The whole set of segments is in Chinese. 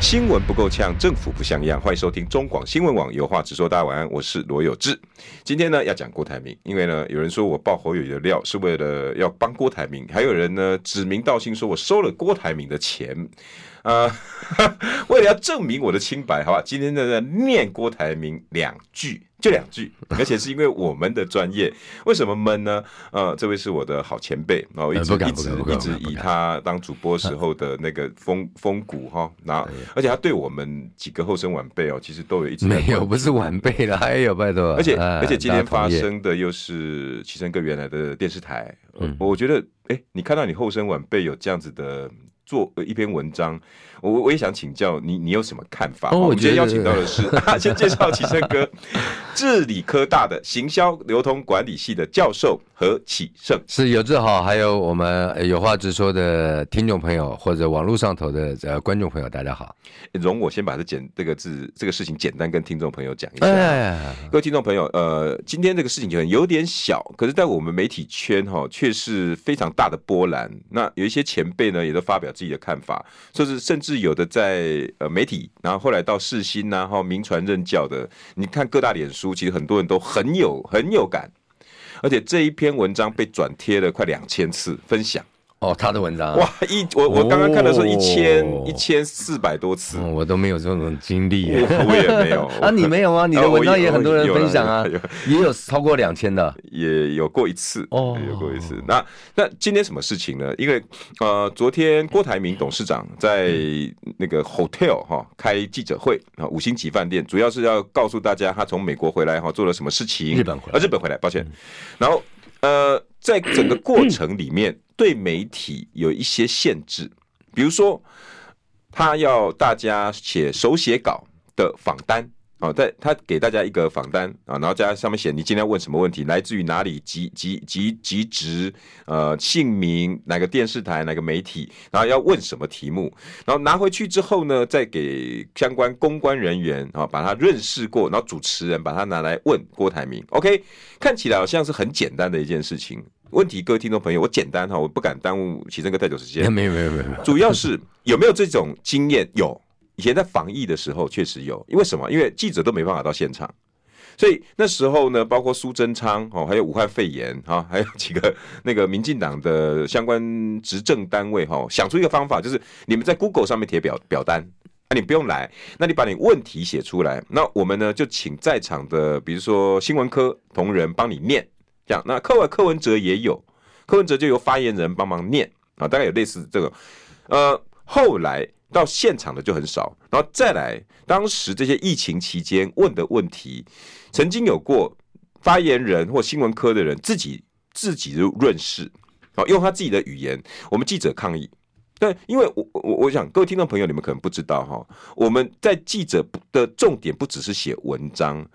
新闻不够呛，政府不像样。欢迎收听中广新闻网有话直说。大家晚安，我是罗有志。今天呢要讲郭台铭，因为呢有人说我爆侯友宜的料是为了要帮郭台铭，还有人呢指名道姓说我收了郭台铭的钱。呃，为了要证明我的清白，好吧，今天呢念郭台铭两句。就两句，而且是因为我们的专业，为什么闷呢？呃，这位是我的好前辈，然后一直一直一直以他当主播时候的那个风 风骨哈，然后而且他对我们几个后生晚辈哦，其实都有一直没有不是晚辈了，还有拜托，而且而且今天发生的又是齐诚哥原来的电视台，我觉得哎，你看到你后生晚辈有这样子的。做一篇文章，我我也想请教你，你有什么看法？哦，我今天邀请到的是，先介绍启胜哥，治理科大的行销流通管理系的教授何启胜，是有志好，还有我们有话直说的听众朋友，或者网络上头的呃观众朋友，大家好。容我先把这简这个字这个事情简单跟听众朋友讲一下。哎，各位听众朋友，呃，今天这个事情可能有点小，可是在我们媒体圈哈，却是非常大的波澜。那有一些前辈呢，也都发表。自己的看法，就是甚至是有的在呃媒体，然后后来到世新然后名传任教的，你看各大脸书，其实很多人都很有很有感，而且这一篇文章被转贴了快两千次分享。哦，他的文章哇，一我我刚刚看的时候一千一千四百多次，我都没有这种经历，我也没有 啊，你没有吗？你的文章也很多人分享啊，也有超过两千的，也有过一次哦，有过一次。那那今天什么事情呢？因为呃，昨天郭台铭董事长在那个 hotel 哈开记者会啊，五星级饭店，主要是要告诉大家他从美国回来哈做了什么事情。日本回来，啊，日本回来，抱歉。然后呃，在整个过程里面。对媒体有一些限制，比如说他要大家写手写稿的访单啊，在他给大家一个访单啊，然后在上面写你今天问什么问题，来自于哪里，籍籍籍籍职，呃，姓名，哪个电视台，哪个媒体，然后要问什么题目，然后拿回去之后呢，再给相关公关人员啊，把他润饰过，然后主持人把他拿来问郭台铭，OK，看起来好像是很简单的一件事情。问题，各位听众朋友，我简单哈，我不敢耽误齐诚哥太久时间。没有没有没有，主要是有没有这种经验？有，以前在防疫的时候确实有。因为什么？因为记者都没办法到现场，所以那时候呢，包括苏贞昌哦，还有武汉肺炎哈，还有几个那个民进党的相关执政单位哈，想出一个方法，就是你们在 Google 上面贴表表单，那你不用来，那你把你问题写出来，那我们呢就请在场的，比如说新闻科同仁帮你念。这样，那课外柯文哲也有，柯文哲就由发言人帮忙念啊，大概有类似这个，呃，后来到现场的就很少，然后再来，当时这些疫情期间问的问题，曾经有过发言人或新闻科的人自己自己就润饰，啊，用他自己的语言，我们记者抗议，但因为我我我想各位听众朋友，你们可能不知道哈，我们在记者的重点不只是写文章。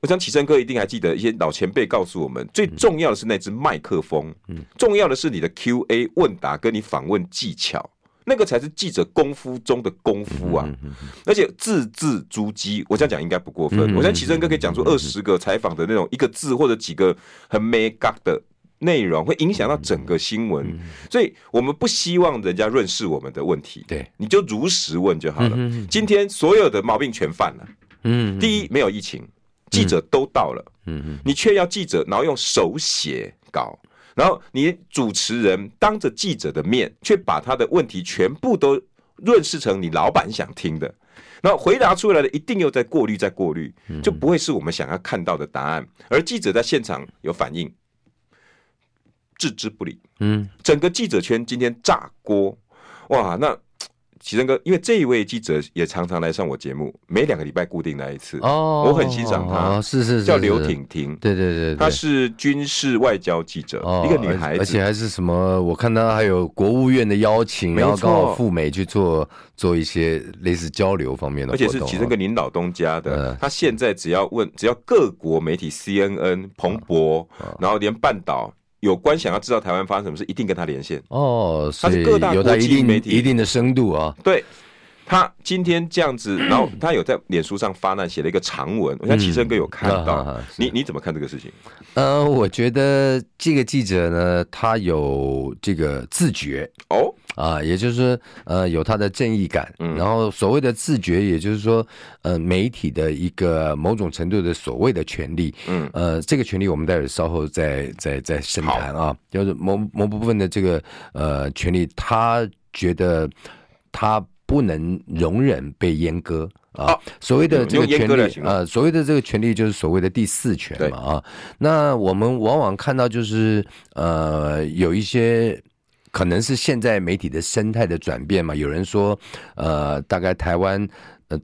我想齐诚哥一定还记得一些老前辈告诉我们，最重要的是那只麦克风，重要的是你的 Q&A 问答跟你访问技巧，那个才是记者功夫中的功夫啊！而且字字珠玑，我这样讲应该不过分。我想齐诚哥可以讲出二十个采访的那种一个字或者几个很没嘎的内容，会影响到整个新闻。所以我们不希望人家润饰我们的问题，对，你就如实问就好了。今天所有的毛病全犯了。嗯，第一没有疫情。记者都到了，嗯，你却要记者，然后用手写稿，然后你主持人当着记者的面，却把他的问题全部都润饰成你老板想听的，然后回答出来的一定又在过滤，再过滤，就不会是我们想要看到的答案。而记者在现场有反应，置之不理。嗯，整个记者圈今天炸锅，哇，那。启正哥，因为这一位记者也常常来上我节目，每两个礼拜固定来一次。哦，我很欣赏他，哦、是，是是，叫刘婷婷。对对对，她是军事外交记者，哦、一个女孩子，而且还是什么？我看她还有国务院的邀请，然后刚好赴美去做做一些类似交流方面的，而且是启正哥您老东家的。他、嗯、现在只要问，只要各国媒体 CNN、彭博，哦、然后连半岛。有关想要知道台湾发生什么事，一定跟他连线哦。他是各大国际媒体一定的深度啊。对，他今天这样子，然后他有在脸书上发难写了一个长文，我想启生哥有看到。嗯、你你怎么看这个事情？呃，我觉得这个记者呢，他有这个自觉。哦。啊，也就是说，呃，有他的正义感，嗯，然后所谓的自觉，也就是说，呃，媒体的一个某种程度的所谓的权利，嗯，呃，这个权利我们待会稍后再再再深谈啊，就是某某部分的这个呃权利，他觉得他不能容忍被阉割啊，所谓的这个权利啊、呃，所谓的这个权利就是所谓的第四权嘛啊，那我们往往看到就是呃有一些。可能是现在媒体的生态的转变嘛？有人说，呃，大概台湾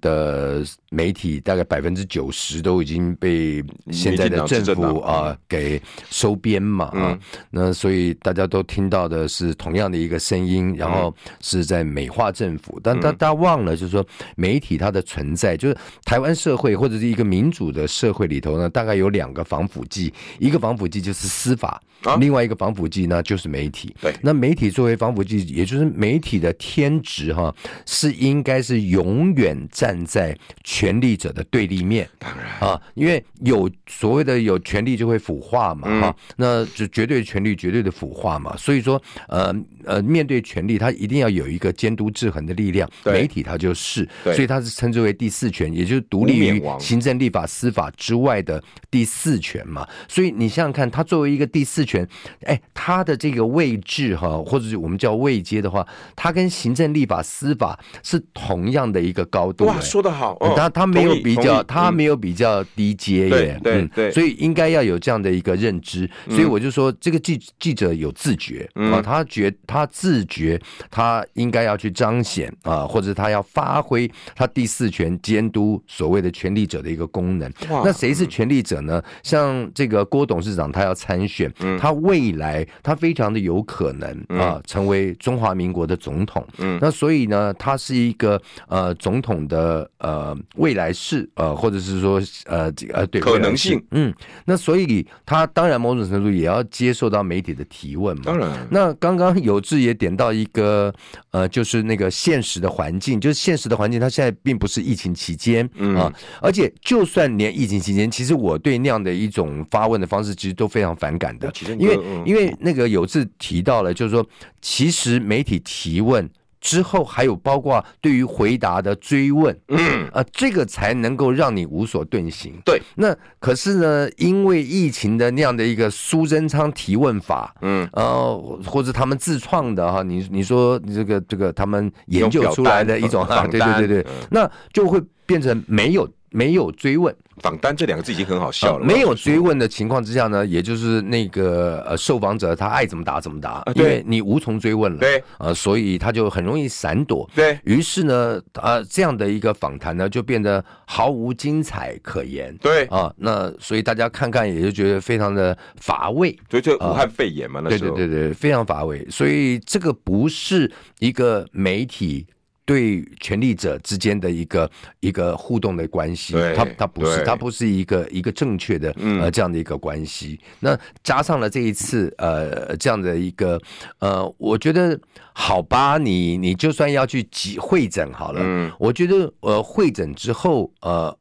的媒体大概百分之九十都已经被现在的政府啊给收编嘛啊，那所以大家都听到的是同样的一个声音，然后是在美化政府，但大家忘了就是说媒体它的存在，就是台湾社会或者是一个民主的社会里头呢，大概有两个防腐剂，一个防腐剂就是司法，另外一个防腐剂呢就是媒体。对，那媒体作为防腐剂，也就是媒体的天职哈，是应该是永远。站在权力者的对立面，当然。啊，因为有所谓的有权力就会腐化嘛，哈、嗯，那就绝对权力绝对的腐化嘛，所以说，呃呃，面对权力，他一定要有一个监督制衡的力量，媒体它就是，所以它是称之为第四权，也就是独立于行政、立法、司法之外的第四权嘛。所以你想想看，它作为一个第四权，哎，它的这个位置哈，或者是我们叫位阶的话，它跟行政、立法、司法是同样的一个高度。哇，说得好！哦、他他没有比较，他没有比较低阶耶。对对对，所以应该要有这样的一个认知。所以我就说，这个记记者有自觉啊，他觉他自觉，他应该要去彰显啊，或者他要发挥他第四权监督所谓的权力者的一个功能。那谁是权力者呢？像这个郭董事长，他要参选，他未来他非常的有可能啊，成为中华民国的总统。嗯，那所以呢，他是一个呃总统的。呃呃，未来式呃，或者是说呃这个呃对可能性，嗯，那所以他当然某种程度也要接受到媒体的提问嘛。当然，那刚刚有志也点到一个呃，就是那个现实的环境，就是现实的环境，它现在并不是疫情期间啊，而且就算连疫情期间，其实我对那样的一种发问的方式，其实都非常反感的，因为因为那个有志提到了，就是说其实媒体提问。之后还有包括对于回答的追问，嗯，啊，这个才能够让你无所遁形。对，那可是呢，因为疫情的那样的一个苏贞昌提问法，嗯，呃，或者他们自创的哈，你你说这个这个他们研究出来的一种哈，对对对对，那就会变成没有没有追问。访单这两个字已经很好笑了。没有追问的情况之下呢，也就是那个呃受访者他爱怎么答怎么答，因为你无从追问了。对，呃，所以他就很容易闪躲。对，于是呢，呃，这样的一个访谈呢，就变得毫无精彩可言。对啊，那所以大家看看也就觉得非常的乏味。所以就武汉肺炎嘛，那时候。对对对对，非常乏味。所以这个不是一个媒体。对权力者之间的一个一个互动的关系，它它不是它不是一个一个正确的呃这样的一个关系。那加上了这一次呃这样的一个呃，我觉得好吧，你你就算要去集会诊好了，我觉得呃会诊之后呃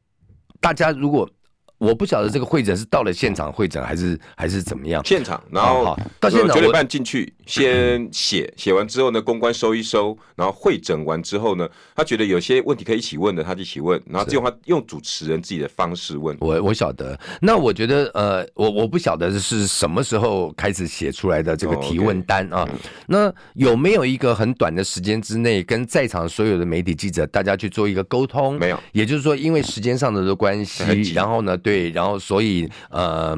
大家如果。我不晓得这个会诊是到了现场会诊还是还是怎么样？现场，然后好到现场九点半进去，先写写完之后呢，公关收一收，然后会诊完之后呢，他觉得有些问题可以一起问的，他就一起问，然后用他用主持人自己的方式问。我我晓得，那我觉得呃，我我不晓得是什么时候开始写出来的这个提问单啊？那有没有一个很短的时间之内，跟在场所有的媒体记者大家去做一个沟通？没有，也就是说，因为时间上的的关系，然后呢？对，然后所以呃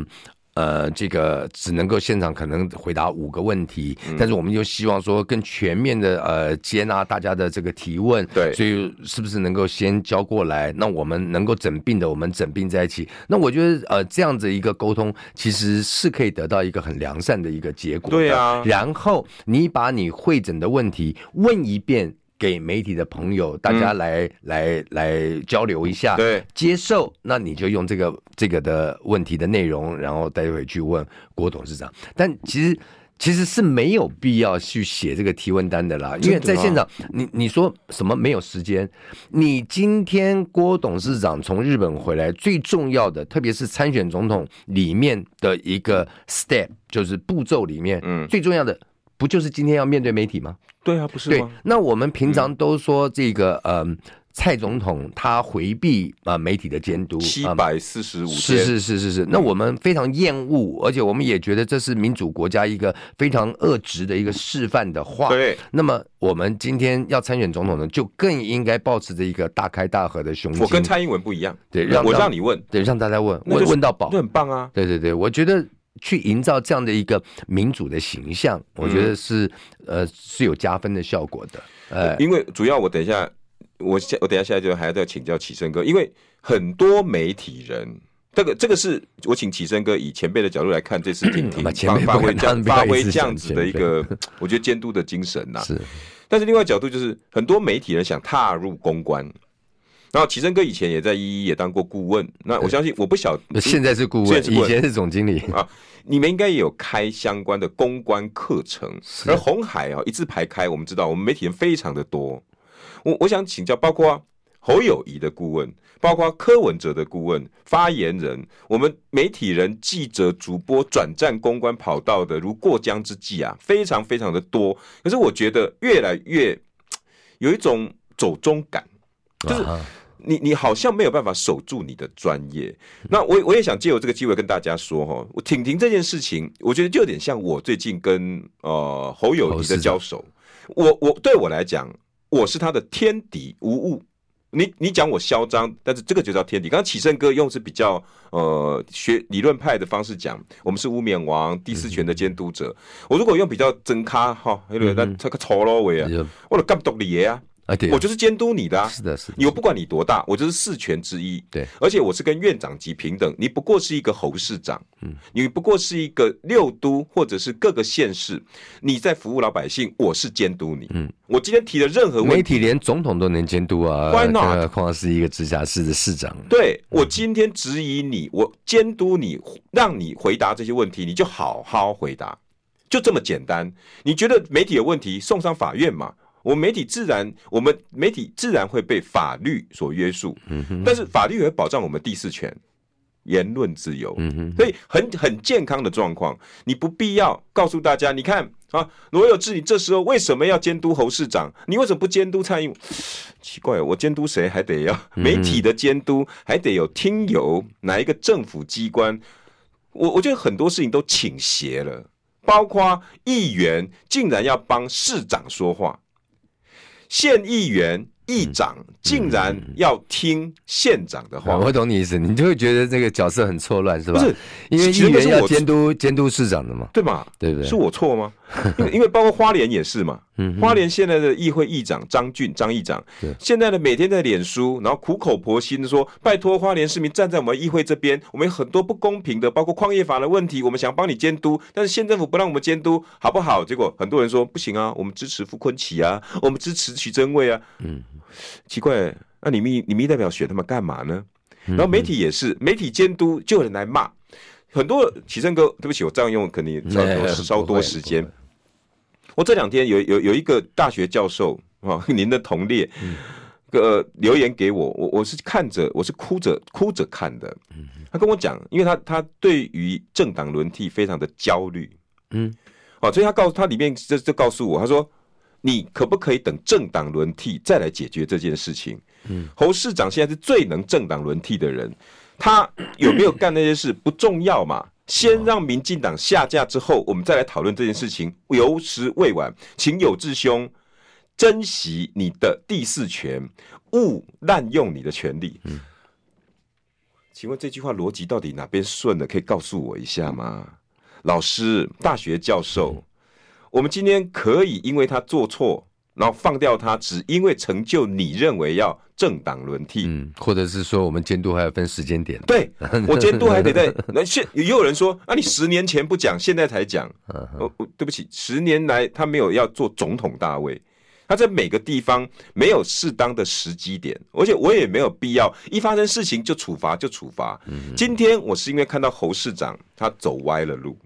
呃，这个只能够现场可能回答五个问题，嗯、但是我们又希望说更全面的呃接纳大家的这个提问，对，所以是不是能够先交过来？那我们能够诊病的，我们诊病在一起。那我觉得呃这样子一个沟通，其实是可以得到一个很良善的一个结果。对啊，然后你把你会诊的问题问一遍。给媒体的朋友，大家来、嗯、来来交流一下，对，接受，那你就用这个这个的问题的内容，然后待会去问郭董事长。但其实其实是没有必要去写这个提问单的啦，因为在现场，你你说什么没有时间？你今天郭董事长从日本回来，最重要的，特别是参选总统里面的一个 step，就是步骤里面，嗯，最重要的不就是今天要面对媒体吗？对啊，不是吗？对，那我们平常都说这个，嗯、呃，蔡总统他回避啊、呃、媒体的监督，七百四十五，是是是是是。那我们非常厌恶，而且我们也觉得这是民主国家一个非常恶质的一个示范的话。对。那么我们今天要参选总统呢，就更应该保持着一个大开大合的胸襟。我跟蔡英文不一样，对，让我让你问，对，让大家问，问、就、问到饱，那很棒啊。对对对，我觉得。去营造这样的一个民主的形象，我觉得是、嗯、呃是有加分的效果的。呃，因为主要我等一下，我下我等一下下来就还要再请教启生哥，因为很多媒体人，这个这个是我请启生哥以前辈的角度来看这次听听发发挥这样发挥这样子的一个，我觉得监督的精神呐、啊。是，但是另外角度就是很多媒体人想踏入公关。然后奇珍哥以前也在一一也当过顾问，那我相信我不晓现在是顾问，以前是总经理啊。你们应该也有开相关的公关课程，而红海啊一字排开，我们知道我们媒体人非常的多。我我想请教，包括侯友谊的顾问，包括柯文哲的顾问、发言人，我们媒体人、记者、主播转战公关跑道的如过江之鲫啊，非常非常的多。可是我觉得越来越有一种走中感，就是。你你好像没有办法守住你的专业，那我我也想借由这个机会跟大家说哈，我挺挺这件事情，我觉得就有点像我最近跟呃侯友谊的交手，我我对我来讲，我是他的天敌无误。你你讲我嚣张，但是这个就叫天敌。刚刚启胜哥用是比较呃学理论派的方式讲，我们是污冕王第四权的监督者。我如果用比较真咖哈，那这个错咯位啊，我的监督你啊。啊，对，我就是监督你的啊，是的，是的，你我不管你多大，我就是四权之一，对，而且我是跟院长级平等，你不过是一个侯市长，嗯，你不过是一个六都或者是各个县市，你在服务老百姓，我是监督你，嗯，我今天提的任何问题，媒体连总统都能监督啊，Why not？何况是一个直辖市的市长，对，我今天质疑你，我监督你，让你回答这些问题，你就好好回答，就这么简单。你觉得媒体有问题，送上法院嘛？我们媒体自然，我们媒体自然会被法律所约束，但是法律也会保障我们第四权，言论自由，所以很很健康的状况，你不必要告诉大家，你看啊，罗有志，你这时候为什么要监督侯市长？你为什么不监督蔡英文？奇怪，我监督谁还得要媒体的监督，还得有听友哪一个政府机关？我我觉得很多事情都倾斜了，包括议员竟然要帮市长说话。县议员、议长竟然要听县长的话，我懂你意思，你就会觉得这个角色很错乱，是吧？不是，因为议员要监督监督市长的嘛，对嘛？对不对？是我错吗？因为因为包括花莲也是嘛，花莲现在的议会议长张俊张议长，对现在的每天在脸书，然后苦口婆心的说，拜托花莲市民站在我们议会这边，我们有很多不公平的，包括矿业法的问题，我们想帮你监督，但是县政府不让我们监督，好不好？结果很多人说不行啊，我们支持傅坤奇啊，我们支持许榛蔚啊，嗯，奇怪，那你们你民意代表选他们干嘛呢？然后媒体也是，媒体监督就有人来骂。很多启生哥，对不起，我这样用肯定稍多稍多时间。我这两天有有有一个大学教授啊，您的同列，呃，留言给我，我我是看着，我是哭着哭着看的。他跟我讲，因为他他对于政党轮替非常的焦虑，嗯，好，所以他告诉他里面就就告诉我，他说，你可不可以等政党轮替再来解决这件事情？嗯，侯市长现在是最能政党轮替的人。他有没有干那些事不重要嘛？先让民进党下架之后，我们再来讨论这件事情，有时未晚。请有志兄珍惜你的第四权，勿滥用你的权利。请问这句话逻辑到底哪边顺了？可以告诉我一下吗？老师，大学教授，我们今天可以因为他做错，然后放掉他，只因为成就你认为要政党轮替，嗯，或者是说我们监督还要分时间点？对，我监督还得在那现也有人说啊，你十年前不讲，现在才讲，哦，对不起，十年来他没有要做总统大位。他在每个地方没有适当的时机点，而且我也没有必要一发生事情就处罚就处罚。今天我是因为看到侯市长他走歪了路，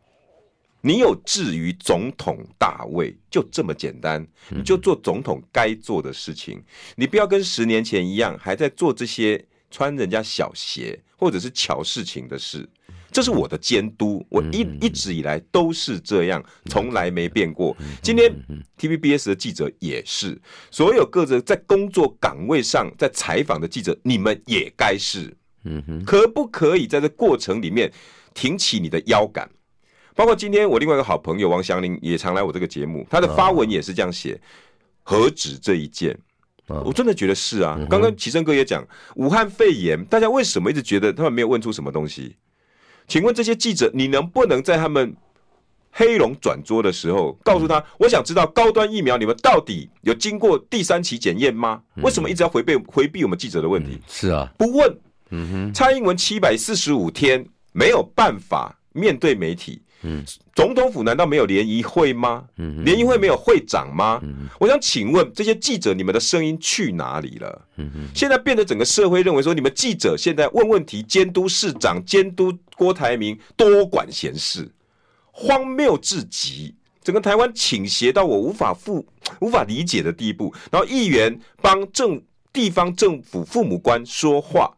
你有志于总统大位，就这么简单，你就做总统该做的事情，你不要跟十年前一样还在做这些穿人家小鞋或者是巧事情的事。这是我的监督，我一一直以来都是这样，从来没变过。今天 TVBS 的记者也是，所有各自在工作岗位上在采访的记者，你们也该是。可不可以在这过程里面挺起你的腰杆？包括今天我另外一个好朋友王祥林也常来我这个节目，他的发文也是这样写：何止这一件？我真的觉得是啊。刚刚奇生哥也讲，武汉肺炎，大家为什么一直觉得他们没有问出什么东西？请问这些记者，你能不能在他们黑龙转桌的时候，告诉他，我想知道高端疫苗你们到底有经过第三期检验吗？为什么一直要回避回避我们记者的问题？是啊，不问。蔡英文七百四十五天没有办法面对媒体。嗯，总统府难道没有联谊会吗？嗯，联谊会没有会长吗？嗯，我想请问这些记者，你们的声音去哪里了？嗯，现在变得整个社会认为说，你们记者现在问问题，监督市长，监督郭台铭，多管闲事，荒谬至极。整个台湾倾斜到我无法负无法理解的地步。然后议员帮政地方政府父母官说话，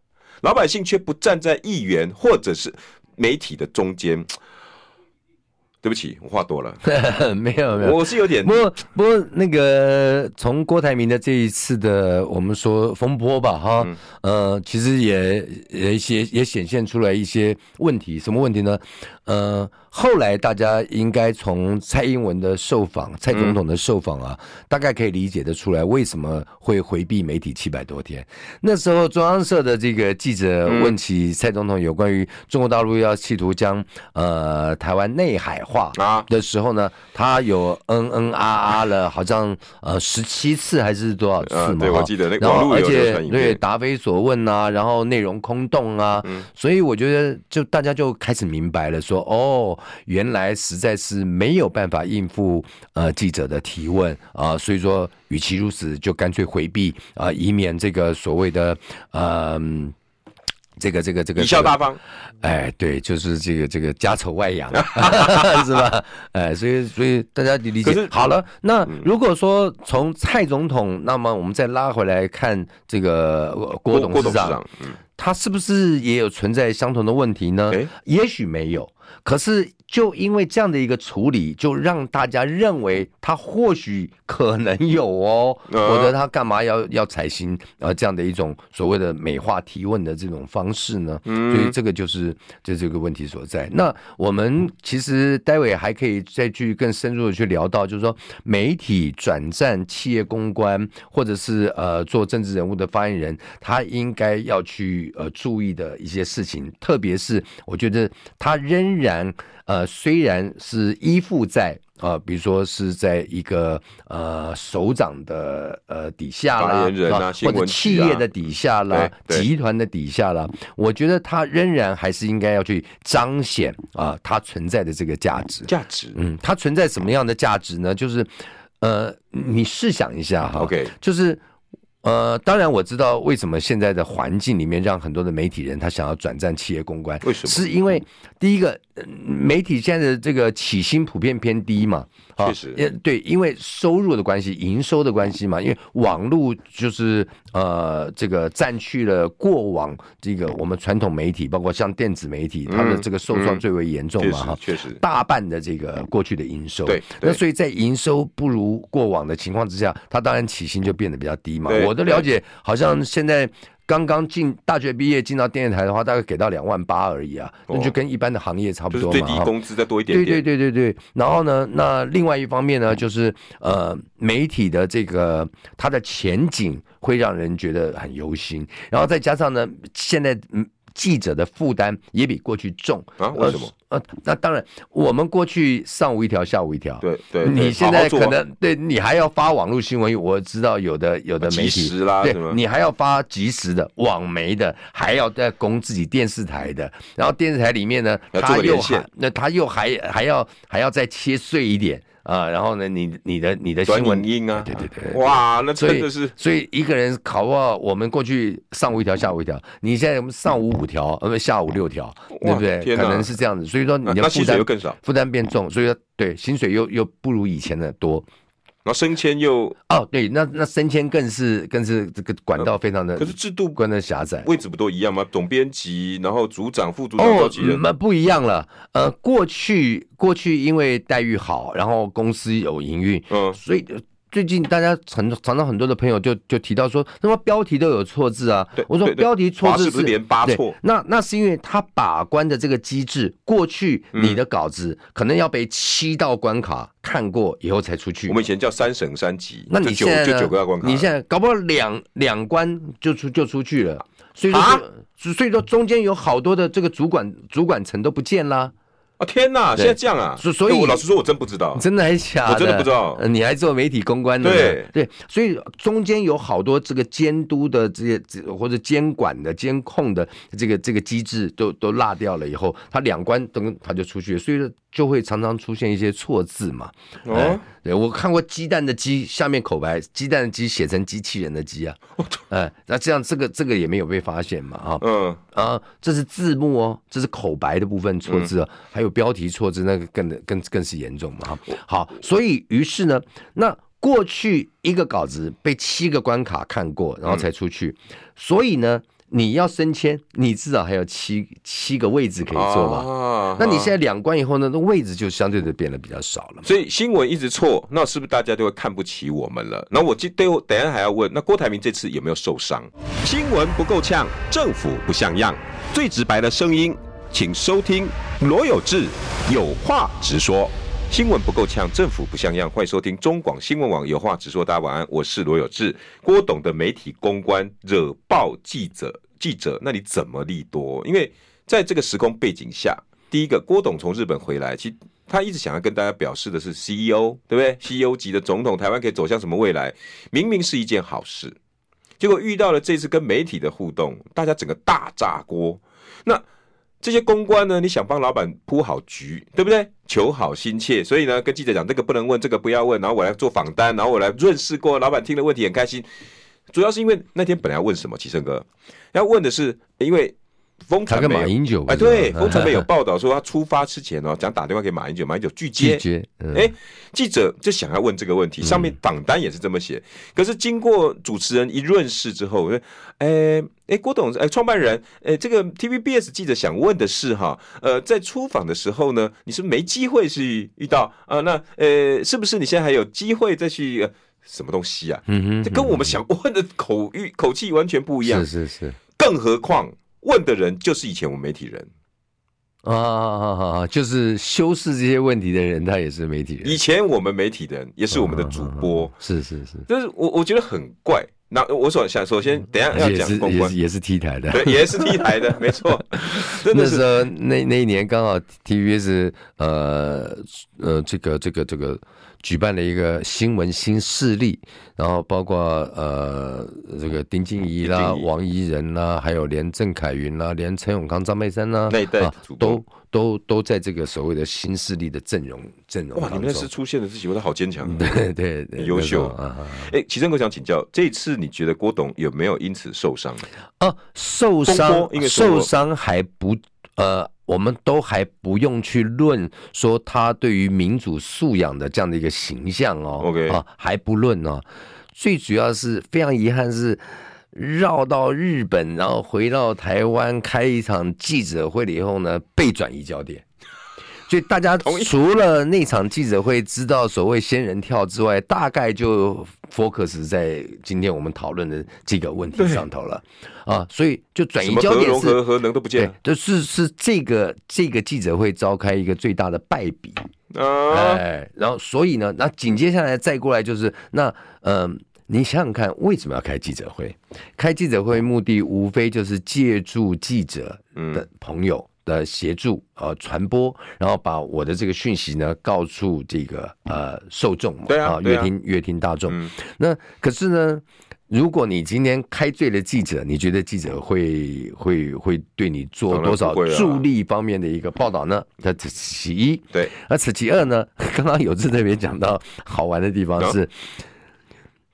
老百姓却不站在议员或者是媒体的中间。对不起，我话多了。没有没有，我是有点。不过不过那个从郭台铭的这一次的我们说风波吧，哈，嗯、呃，其实也也一些也显现出来一些问题。什么问题呢？呃。后来大家应该从蔡英文的受访、蔡总统的受访啊，大概可以理解得出来为什么会回避媒体七百多天。那时候中央社的这个记者问起蔡总统有关于中国大陆要企图将呃台湾内海化啊的时候呢，他有嗯嗯啊啊了，好像呃十七次还是多少次嘛？对，我记得那个。然后而且对答非所问啊，然后内容空洞啊，所以我觉得就大家就开始明白了说，哦。原来实在是没有办法应付呃记者的提问啊，所以说与其如此，就干脆回避啊，以免这个所谓的嗯、呃，这个这个这个贻笑大方，哎，对，就是这个这个家丑外扬，是吧？哎，所以所以大家理解好了。那如果说从蔡总统，那么我们再拉回来看这个郭董事长，他是不是也有存在相同的问题呢？也许没有。可是，就因为这样的一个处理，就让大家认为他或许可能有哦，否则他干嘛要要采行呃这样的一种所谓的美化提问的这种方式呢？所以这个就是就这个问题所在。那我们其实待会还可以再去更深入的去聊到，就是说媒体转战企业公关，或者是呃做政治人物的发言人，他应该要去呃注意的一些事情，特别是我觉得他仍然。呃，虽然是依附在呃，比如说是在一个呃首长的呃底下啦，或者企业的底下啦，集团的底下啦，我觉得他仍然还是应该要去彰显啊，他存在的这个价值。价值，嗯，它存在什么样的价值呢？就是呃，你试想一下哈，OK，就是。呃，当然我知道为什么现在的环境里面让很多的媒体人他想要转战企业公关，为什么？是因为第一个，媒体现在的这个起薪普遍偏低嘛。确实，对，因为收入的关系，营收的关系嘛，因为网络就是呃，这个占据了过往这个我们传统媒体，包括像电子媒体，它的这个受创最为严重嘛，哈、嗯，确实，大半的这个过去的营收，对，那所以在营收不如过往的情况之下，它当然起薪就变得比较低嘛。我的了解，好像现在。刚刚进大学毕业进到电视台的话，大概给到两万八而已啊，那就跟一般的行业差不多嘛。最低工资再多一点点。对对对对对。然后呢，那另外一方面呢，就是呃，媒体的这个它的前景会让人觉得很忧心。然后再加上呢，现在嗯。记者的负担也比过去重啊？为什么？呃，那当然，我们过去上午一条，下午一条。对对，你现在可能对你还要发网络新闻，我知道有的有的媒体对，你还要发即时的网媒的，还要在供自己电视台的，然后电视台里面呢，他又还那他又还还要还要再切碎一点。啊，然后呢，你你的你的新闻音啊，对对对，哇，那真的是，所以一个人考不好，我们过去上午一条，下午一条，你现在我们上午五条，呃，下午六条，对不对？可能是这样子，所以说你的负担又更少，负担变重，所以说对薪水又又不如以前的多。然后升迁又哦，对，那那升迁更是更是这个管道非常的，可是制度关的狭窄，位置不都一样吗？总编辑，然后组长、副组长、召集人，那不一样了。呃，过去过去因为待遇好，然后公司有营运，嗯，所以。最近大家常常常很多的朋友就就提到说，那么标题都有错字啊。对，我说标题错字是，是不是连八错？那那是因为他把关的这个机制，过去你的稿子可能要被七道关卡看过以后才出去。我们以前叫三审三级，那你现在就九个关卡，你现在搞不好两两关就出就出去了。所以说，啊、所以说中间有好多的这个主管主管层都不见了。天呐，现在这样啊！所所以，我老实说，我真不知道，真的还是假的？我真的不知道。你还做媒体公关的？对对，所以中间有好多这个监督的这些或者监管的监控的这个这个机制都都落掉了以后，他两关等他就出去，所以说就会常常出现一些错字嘛。哦，对，我看过鸡蛋的鸡下面口白，鸡蛋的鸡写成机器人的鸡啊。哎，那这样这个这个也没有被发现嘛？哈，嗯啊，这是字幕哦，这是口白的部分错字啊，还有。标题错字，那个更更更是严重嘛？好，所以于是呢，那过去一个稿子被七个关卡看过，然后才出去。嗯、所以呢，你要升迁，你至少还有七七个位置可以做嘛。啊、那你现在两关以后呢，那位置就相对的变得比较少了。所以新闻一直错，那是不是大家就会看不起我们了？那我记对我等下还要问，那郭台铭这次有没有受伤？新闻不够呛，政府不像样，最直白的声音。请收听罗有志有话直说，新闻不够呛，政府不像样。欢迎收听中广新闻网有话直说。大家晚安，我是罗有志。郭董的媒体公关惹爆记者，记者那你怎么利多？因为在这个时空背景下，第一个，郭董从日本回来，其实他一直想要跟大家表示的是 CEO，对不对？CEO 级的总统，台湾可以走向什么未来？明明是一件好事，结果遇到了这次跟媒体的互动，大家整个大炸锅。那这些公关呢，你想帮老板铺好局，对不对？求好心切，所以呢，跟记者讲这个不能问，这个不要问，然后我来做访单，然后我来润饰过，老板听了问题很开心。主要是因为那天本来要问什么，齐胜哥要问的是，因为。风传媒，马英九哎，对，风传媒有报道说他出发之前哦，想打电话给马英九，马英九拒接。拒接，哎，记者就想要问这个问题，上面榜单也是这么写。可是经过主持人一润饰之后，我说，哎哎，郭董，哎，创办人，哎，这个 TVBS 记者想问的是哈，呃，在出访的时候呢，你是没机会去遇到啊？那呃，是不是你现在还有机会再去？什么东西啊？嗯哼，这跟我们想问的口语口气完全不一样。是是是，更何况。问的人就是以前我们媒体人啊！就是修饰这些问题的人，他也是媒体人。以前我们媒体人也是我们的主播，是是是。就是我我觉得很怪。那我所想，首先等下要讲公关，也是 T 台的，对，也是 T 台的，没错。那时候那那一年刚好 TVBS 呃呃这个这个这个。举办了一个新闻新势力，然后包括呃这个丁静怡啦、王怡仁啦，还有连郑凯云啦，连陈永康、张佩珊啦，那对、啊，都都都在这个所谓的新势力的阵容阵容。哇，你们那时出现的是几位都好坚强，对对对，优秀啊！哎，启生哥想请教，这次你觉得郭董有没有因此受伤？啊，受伤，受伤还不呃。我们都还不用去论说他对于民主素养的这样的一个形象哦，OK 啊，还不论哦。最主要是非常遗憾是绕到日本，然后回到台湾开一场记者会了以后呢，被转移焦点。所以大家除了那场记者会知道所谓仙人跳之外，大概就 focus 在今天我们讨论的这个问题上头了。啊，所以就转移焦点是核核能都不见。了，就是是这个这个记者会召开一个最大的败笔。啊，哎，然后所以呢，那紧接下来再过来就是那嗯。你想想看，为什么要开记者会？开记者会目的无非就是借助记者的朋友的协助，呃，传播，然后把我的这个讯息呢告诉这个呃受众嘛，对啊，阅听乐听大众。那可是呢，如果你今天开罪了记者，你觉得记者会会会对你做多少助力方面的一个报道呢？这其一，对，而此其二呢，刚刚有志特别讲到好玩的地方是。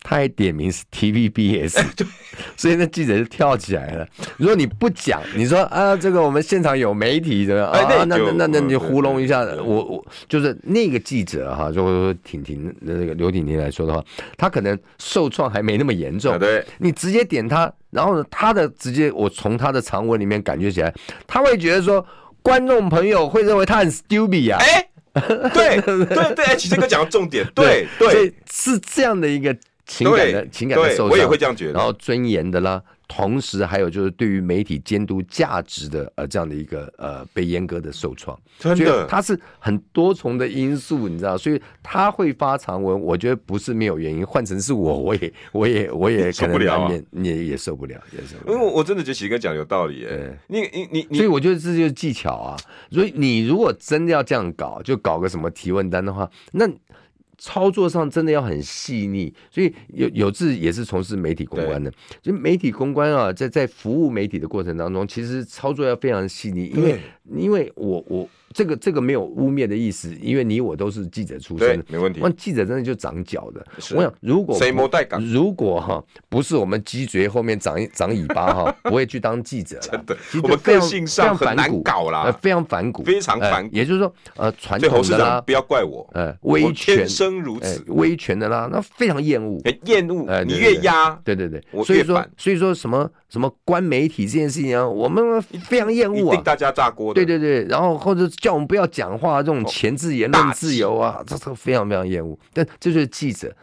他还点名是 TVBS，所以那记者就跳起来了。如果你不讲，你说啊，这个我们现场有媒体怎么样啊？那那那那你糊弄一下，我我就是那个记者哈，就说婷婷那个刘婷婷来说的话，他可能受创还没那么严重。对，你直接点他，然后呢，他的直接我从他的长文里面感觉起来，他会觉得说，观众朋友会认为他很 stupid 啊。哎，对对 对，哎，其实哥讲的重点，对对，是这样的一个。情感的情感的受伤，我也会这样觉得。然后尊严的啦，同时还有就是对于媒体监督价值的呃这样的一个呃被阉割的受创，真的，它是很多重的因素，你知道，所以他会发长文，我觉得不是没有原因。换成是我，我也我也我也 可能难免你也也受不了，也受不了。因为我真的觉得喜哥讲有道理，哎，你你你，所以我觉得这就是技巧啊。所以你如果真的要这样搞，就搞个什么提问单的话，那。操作上真的要很细腻，所以有有志也是从事媒体公关的，就媒体公关啊，在在服务媒体的过程当中，其实操作要非常细腻，因为因为我我。这个这个没有污蔑的意思，因为你我都是记者出身，没问题。那记者真的就长脚的。我想，如果谁没带岗如果哈不是我们鸡嘴后面长一 长尾巴哈，不会去当记者。真的，我们个性上很难搞啦，非常反骨，非常反骨。也就是说，呃，传统的啦，不要怪我，呃，威权，天生如此，威权的啦，那非常厌恶，厌恶。你越压，对对对，所以说，所以说什么什么官媒体这件事情啊，我们非常厌恶啊，大家炸锅。对对对，然后或者叫我们不要讲。话这种前置言论自由啊，这这非常非常厌恶。但这就是记者，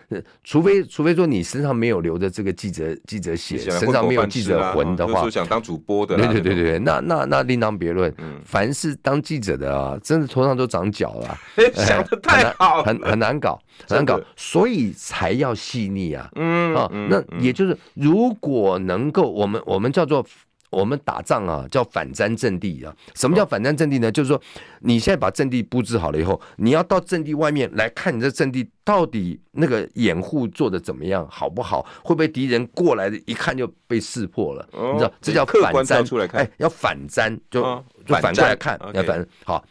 除非除非说你身上没有留着这个记者记者血，身上没有记者魂的话，想当主播的，对对对对，那那那另当别论。凡是当记者的啊，真的头上都长角了，想的太好，很很难搞，很难搞，所以才要细腻啊。嗯啊，那也就是如果能够，我们我们叫做。我们打仗啊，叫反占阵地啊。什么叫反占阵地呢？就是说，你现在把阵地布置好了以后，你要到阵地外面来看你这阵地到底那个掩护做的怎么样，好不好？会不会敌人过来的一看就被识破了？你知道，这叫反战。哎，要反占，就就反过来看，要反好。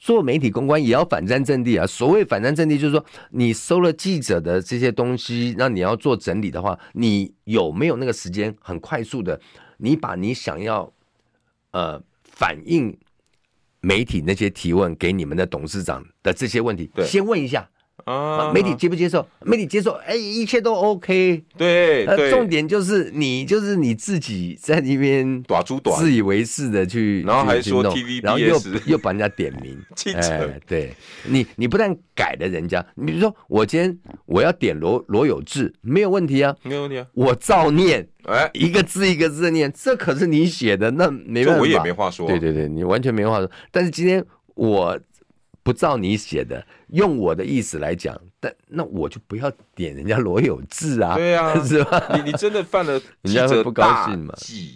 做媒体公关也要反战阵地啊。所谓反战阵地，就是说你收了记者的这些东西，那你要做整理的话，你有没有那个时间很快速的？你把你想要，呃，反映媒体那些提问给你们的董事长的这些问题，先问一下啊，媒体接不接受？媒体接受，哎，一切都 OK。对，重点就是你就是你自己在那边短猪短自以为是的去，然后还说 TVBS，然后又又把人家点名，哎，对你，你不但改了人家，你比如说我今天我要点罗罗有志，没有问题啊，没有问题啊，我照念。哎，一个字一个字念，这可是你写的，那没办法，我也没话说。对对对，你完全没话说。但是今天我不照你写的，用我的意思来讲，但那我就不要点人家罗有志啊，对啊，是吧？你你真的犯了，人家会不高兴嘛？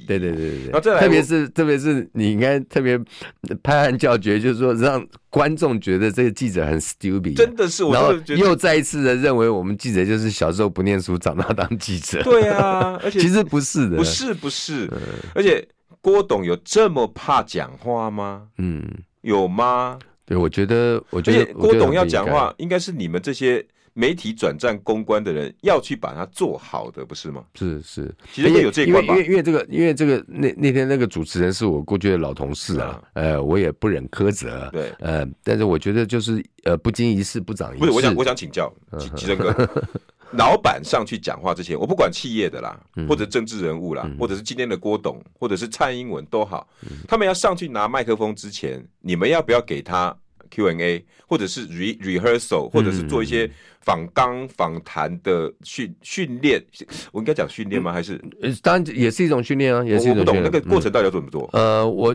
对对对对对。特别是特别是你应该特别拍案叫绝，就是说让观众觉得这个记者很 stupid，真的是，然后又再一次的认为我们记者就是小时候不念书，长大当记者。对啊，而且其实不是的，不是不是，而且郭董有这么怕讲话吗？嗯，有吗？对，我觉得，我觉得郭董要讲话，应该是你们这些媒体转战公关的人要去把它做好的，不是吗？是是，其实也有这一块吧。因为因为这个，因为这个那那天那个主持人是我过去的老同事啊，呃，我也不忍苛责。对，呃，但是我觉得就是呃，不经一事不长一智。不是，我想我想请教吉正哥，老板上去讲话之前，我不管企业的啦，或者政治人物啦，或者是今天的郭董，或者是蔡英文都好，他们要上去拿麦克风之前，你们要不要给他？Q&A，或者是 re rehearsal，或者是做一些访纲访谈的训训练，我应该讲训练吗？还是当然也是一种训练啊，也是一种训练。那个过程到底要怎么做？呃，我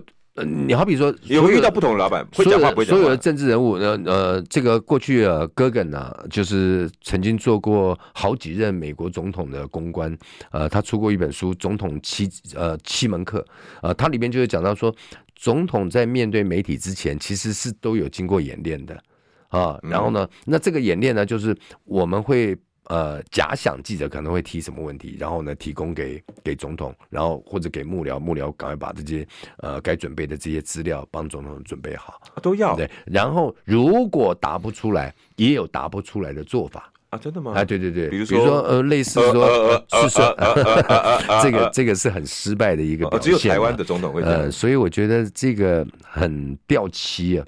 你好比说，有遇到不同的老板，会讲话不会讲话。所有的政治人物，呃呃，这个过去呃，戈根呢，就是曾经做过好几任美国总统的公关，呃，他出过一本书《总统七呃七门课》，呃，他里面就是讲到说，总统在面对媒体之前，其实是都有经过演练的啊。然后呢，那这个演练呢，就是我们会。呃，假想记者可能会提什么问题，然后呢，提供给给总统，然后或者给幕僚，幕僚赶快把这些呃该准备的这些资料帮总统准备好，都要对。然后如果答不出来，也有答不出来的做法啊，真的吗？啊，对对对，比如说，呃，类似说是说这个这个是很失败的一个表现，只有台湾的总统会这样，呃，所以我觉得这个很掉漆啊。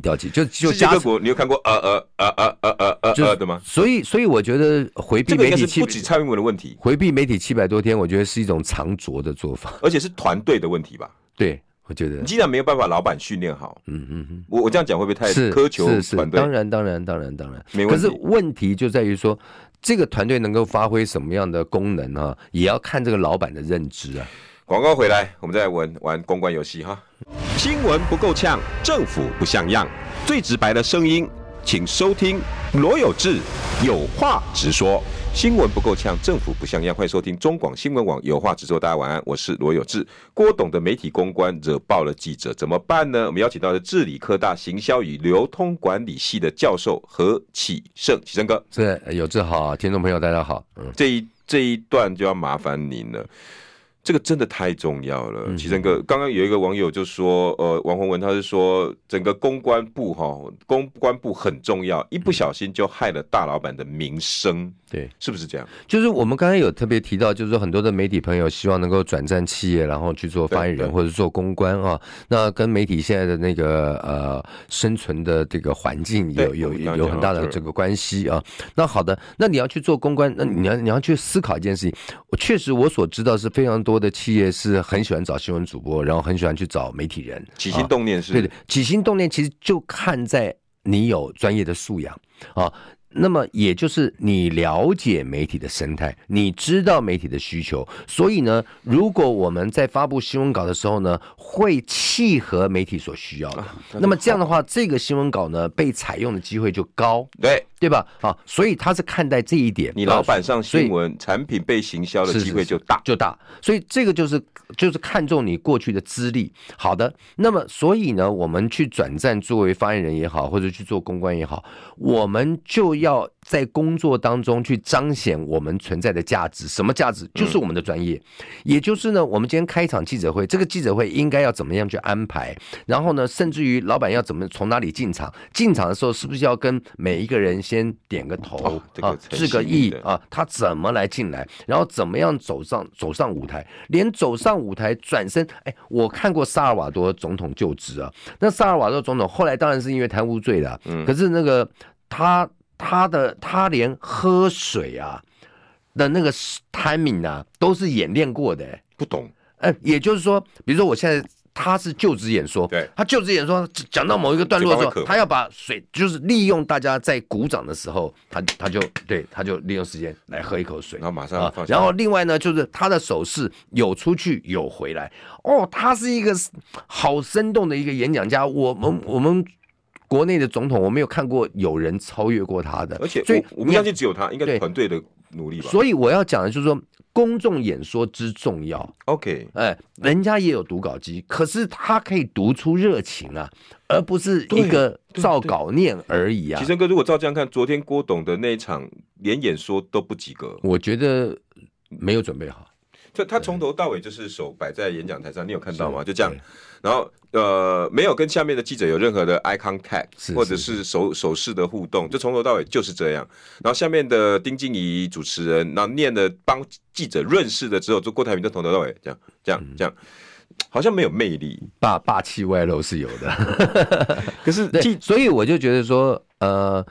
掉漆就就世界各国，你有看过呃呃呃呃呃呃呃呃的吗？所以所以我觉得回避媒体七不止蔡英文的问题，回避媒体七百多天，我觉得是一种长拙的做法，而且是团队的问题吧？对，我觉得你既然没有办法老板训练好，嗯嗯嗯，我我这样讲会不会太苛求团队？当然当然当然当然没问题。可是问题就在于说，这个团队能够发挥什么样的功能啊？也要看这个老板的认知啊。广告回来，我们再玩玩公关游戏哈。新闻不够呛，政府不像样，最直白的声音，请收听罗有志有话直说。新闻不够呛，政府不像样，欢迎收听中广新闻网有话直说。大家晚安，我是罗有志。郭董的媒体公关惹爆了记者，怎么办呢？我们邀请到的治理科大行销与流通管理系的教授何启胜，启胜哥，是有志好，听众朋友大家好。嗯，这一这一段就要麻烦您了。这个真的太重要了，启胜哥。刚刚有一个网友就说，呃，王宏文他是说，整个公关部哈，公关部很重要，一不小心就害了大老板的名声。对，是不是这样？就是我们刚才有特别提到，就是说很多的媒体朋友希望能够转战企业，然后去做发言人或者做公关啊。那跟媒体现在的那个呃生存的这个环境有有有很大的这个关系啊。那好的，那你要去做公关，那你要你要去思考一件事情。我确实我所知道是非常多的企业是很喜欢找新闻主播，然后很喜欢去找媒体人。起心动念是？对的，起心动念其实就看在你有专业的素养啊。那么也就是你了解媒体的生态，你知道媒体的需求，所以呢，如果我们在发布新闻稿的时候呢，会契合媒体所需要的，那么这样的话，这个新闻稿呢被采用的机会就高。对。对吧？啊，所以他是看待这一点，你老板上新闻，产品被行销的机会就大，就大。所以这个就是就是看重你过去的资历。好的，那么所以呢，我们去转战作为发言人也好，或者去做公关也好，我们就要在工作当中去彰显我们存在的价值。什么价值？就是我们的专业。也就是呢，我们今天开一场记者会，这个记者会应该要怎么样去安排？然后呢，甚至于老板要怎么从哪里进场？进场的时候是不是要跟每一个人？先点个头、哦这个、啊，致个意啊，他怎么来进来，然后怎么样走上走上舞台，连走上舞台转身，哎，我看过萨尔瓦多总统就职啊，那萨尔瓦多总统后来当然是因为贪污罪的，嗯，可是那个他他的他连喝水啊的那个 timing 啊都是演练过的，不懂，哎，也就是说，比如说我现在。他是就职演说，对，他就职演说讲到某一个段落的时候，他要把水就是利用大家在鼓掌的时候，他他就对，他就利用时间来喝一口水，然后马上放、啊。然后另外呢，就是他的手势有出去有回来，哦，他是一个好生动的一个演讲家。我们我们国内的总统，我没有看过有人超越过他的，而且所以我们相信只有他，应该团队的努力吧。所以我要讲的就是说。公众演说之重要，OK，哎，人家也有读稿机，可是他可以读出热情啊，而不是一个照稿念而已啊。其实哥，如果照这样看，昨天郭董的那一场连演说都不及格，我觉得没有准备好。就他从头到尾就是手摆在演讲台上，你有看到吗？就这样，然后呃，没有跟下面的记者有任何的 eye contact，或者是手手势的互动，就从头到尾就是这样。然后下面的丁静怡主持人，然后念的帮记者润饰的之后，就郭台铭就从头到尾这样这样这样，好像没有魅力，霸霸气外露是有的，可是所以我就觉得说，呃，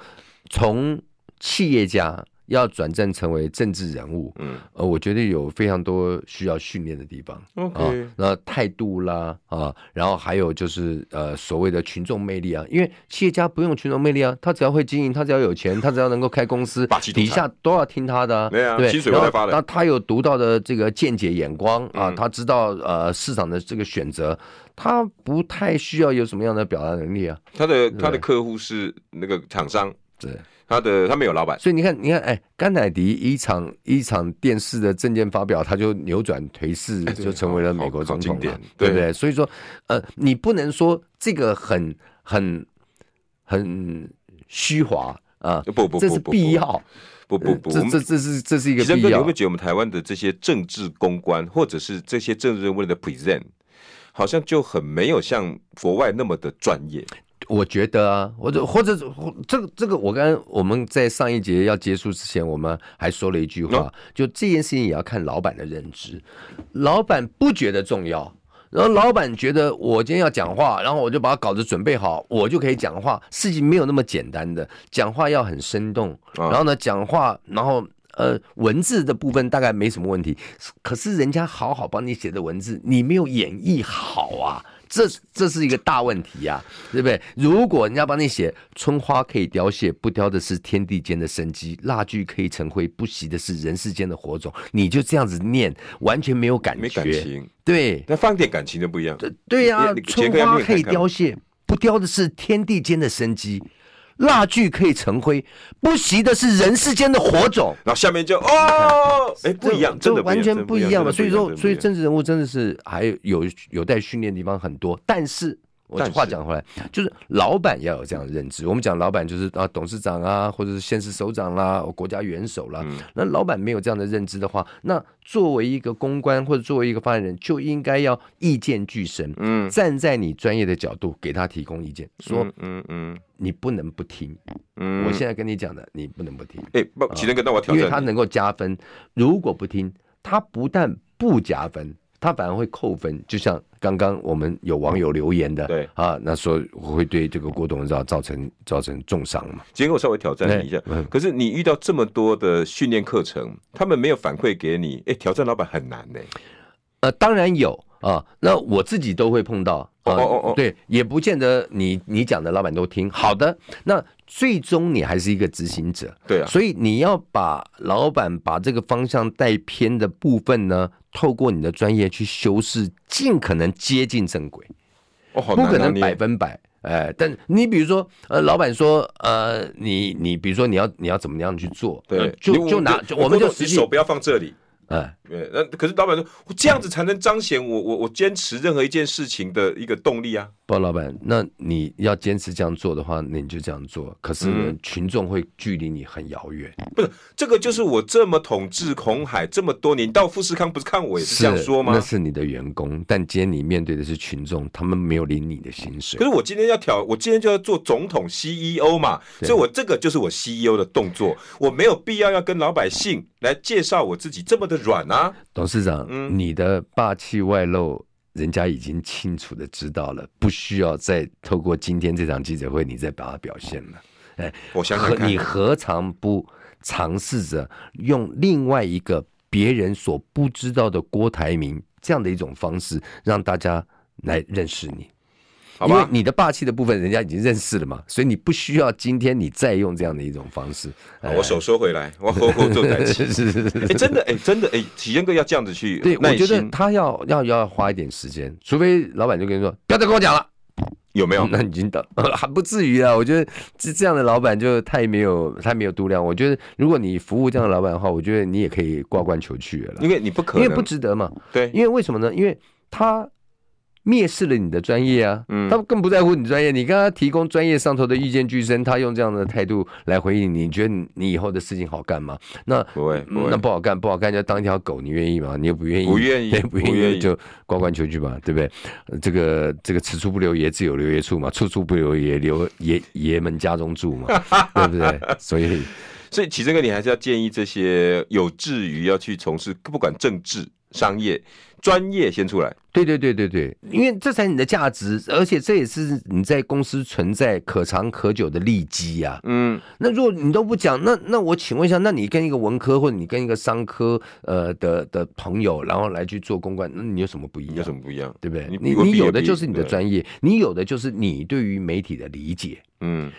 从企业家。要转战成为政治人物，嗯，呃，我觉得有非常多需要训练的地方。OK，啊，那态度啦，啊，然后还有就是呃，所谓的群众魅力啊，因为企业家不用群众魅力啊，他只要会经营，他只要有钱，他只要能够开公司，底下都要听他的，啊。对啊，对，薪水会发的。那他有独到的这个见解眼光啊，他知道呃市场的这个选择，他不太需要有什么样的表达能力啊。他的他的客户是那个厂商，对。他的他没有老板，所以你看，你看，哎，甘乃迪一场一场电视的政见发表，他就扭转颓势，就成为了美国总统，对不对？所以说，呃，你不能说这个很很很虚华啊，不不，这是必要，不不不，这这这是这是一个必要。你会不会觉得我们台湾的这些政治公关，或者是这些政治人物的 present，好像就很没有像国外那么的专业？我觉得啊，或者或者这个这个，我刚刚我们在上一节要结束之前，我们还说了一句话，就这件事情也要看老板的认知。老板不觉得重要，然后老板觉得我今天要讲话，然后我就把稿子准备好，我就可以讲话。事情没有那么简单的，讲话要很生动。然后呢，讲话，然后呃，文字的部分大概没什么问题。可是人家好好帮你写的文字，你没有演绎好啊。这这是一个大问题呀、啊，对不对？如果人家帮你写“春花可以凋谢，不凋的是天地间的生机；蜡炬可以成灰，不熄的是人世间的火种”，你就这样子念，完全没有感觉，没感情。对，那放点感情就不一样。对呀、啊，春花可以凋谢，不凋的是天地间的生机。蜡炬可以成灰，不熄的是人世间的火种。然后下面就哦，哎，不一样，真的完全不一样嘛。所以说，所以政治人物真的是还有有待训练的地方很多，但是。我话讲回来，就是老板要有这样的认知。我们讲老板就是啊，董事长啊，或者是县市首长啦，国家元首啦。那老板没有这样的认知的话，那作为一个公关或者作为一个发言人，就应该要意见俱深，嗯，站在你专业的角度给他提供意见，说，嗯嗯，你不能不听，嗯，我现在跟你讲的，你不能不听。哎，不，启正哥，那我挑战，因为他能够加分。如果不听，他不但不加分。他反而会扣分，就像刚刚我们有网友留言的，对啊，那说会对这个郭董事长造成造成重伤嘛？今天我稍微挑战你一下，可是你遇到这么多的训练课程，他们没有反馈给你，哎，挑战老板很难呢。呃，当然有啊，那我自己都会碰到，哦哦哦，对，也不见得你你讲的老板都听。好的，那最终你还是一个执行者，对啊，所以你要把老板把这个方向带偏的部分呢，透过你的专业去修饰，尽可能接近正轨，哦，不可能百分百。哎，但你比如说，呃，老板说，呃，你你比如说你要你要怎么样去做？对，就就拿我们就实际手不要放这里。哎，对，那可是老板说，我这样子才能彰显我我我坚持任何一件事情的一个动力啊。不，老板，那你要坚持这样做的话，那你就这样做。可是呢，嗯、群众会距离你很遥远。不是，这个就是我这么统治红海这么多年，到富士康不是看我也是这样说吗？那是你的员工，但今天你面对的是群众，他们没有领你的薪水。可是我今天要挑，我今天就要做总统 CEO 嘛，所以我这个就是我 CEO 的动作，我没有必要要跟老百姓来介绍我自己这么的软啊。董事长，嗯，你的霸气外露，人家已经清楚的知道了，不需要再透过今天这场记者会，你再把它表现了。哎，我想想看，你何尝不尝试着用另外一个别人所不知道的郭台铭这样的一种方式，让大家来认识你？因为你的霸气的部分，人家已经认识了嘛，所以你不需要今天你再用这样的一种方式。我手收回来，我呵呵做台是是是，哎，真的，哎，真的，哎，体验哥要这样子去。对，我觉得他要要要花一点时间，除非老板就跟你说，不要再跟我讲了，有没有？那已经到，还不至于啊。我觉得这这样的老板就太没有太没有度量。我觉得如果你服务这样的老板的话，我觉得你也可以挂冠求去了，因为你不可能，因为不值得嘛。对，因为为什么呢？因为他。蔑视了你的专业啊，嗯，他更不在乎你专业。你跟他提供专业上头的意见俱深，他用这样的态度来回应你，你觉得你以后的事情好干吗？那不会，不会，那不好干，不好干就当一条狗，你愿意吗？你又不愿意，不愿意，对，不愿意就挂冠求去吧，对不对？这个这个此处不留爷，自有留爷处嘛，处处不留爷，留爷爷们家中住嘛，对不对？所以，所以启正哥，你还是要建议这些有志于要去从事不管政治。商业。专业先出来，对对对对对，因为这才是你的价值，而且这也是你在公司存在可长可久的利基呀。嗯，那如果你都不讲，那那我请问一下，那你跟一个文科或者你跟一个商科呃的的朋友，然后来去做公关，那你有什么不一样？有什么不一样？对不对？你你，你有的就是你的专业，你有的就是你对于媒体的理解。嗯。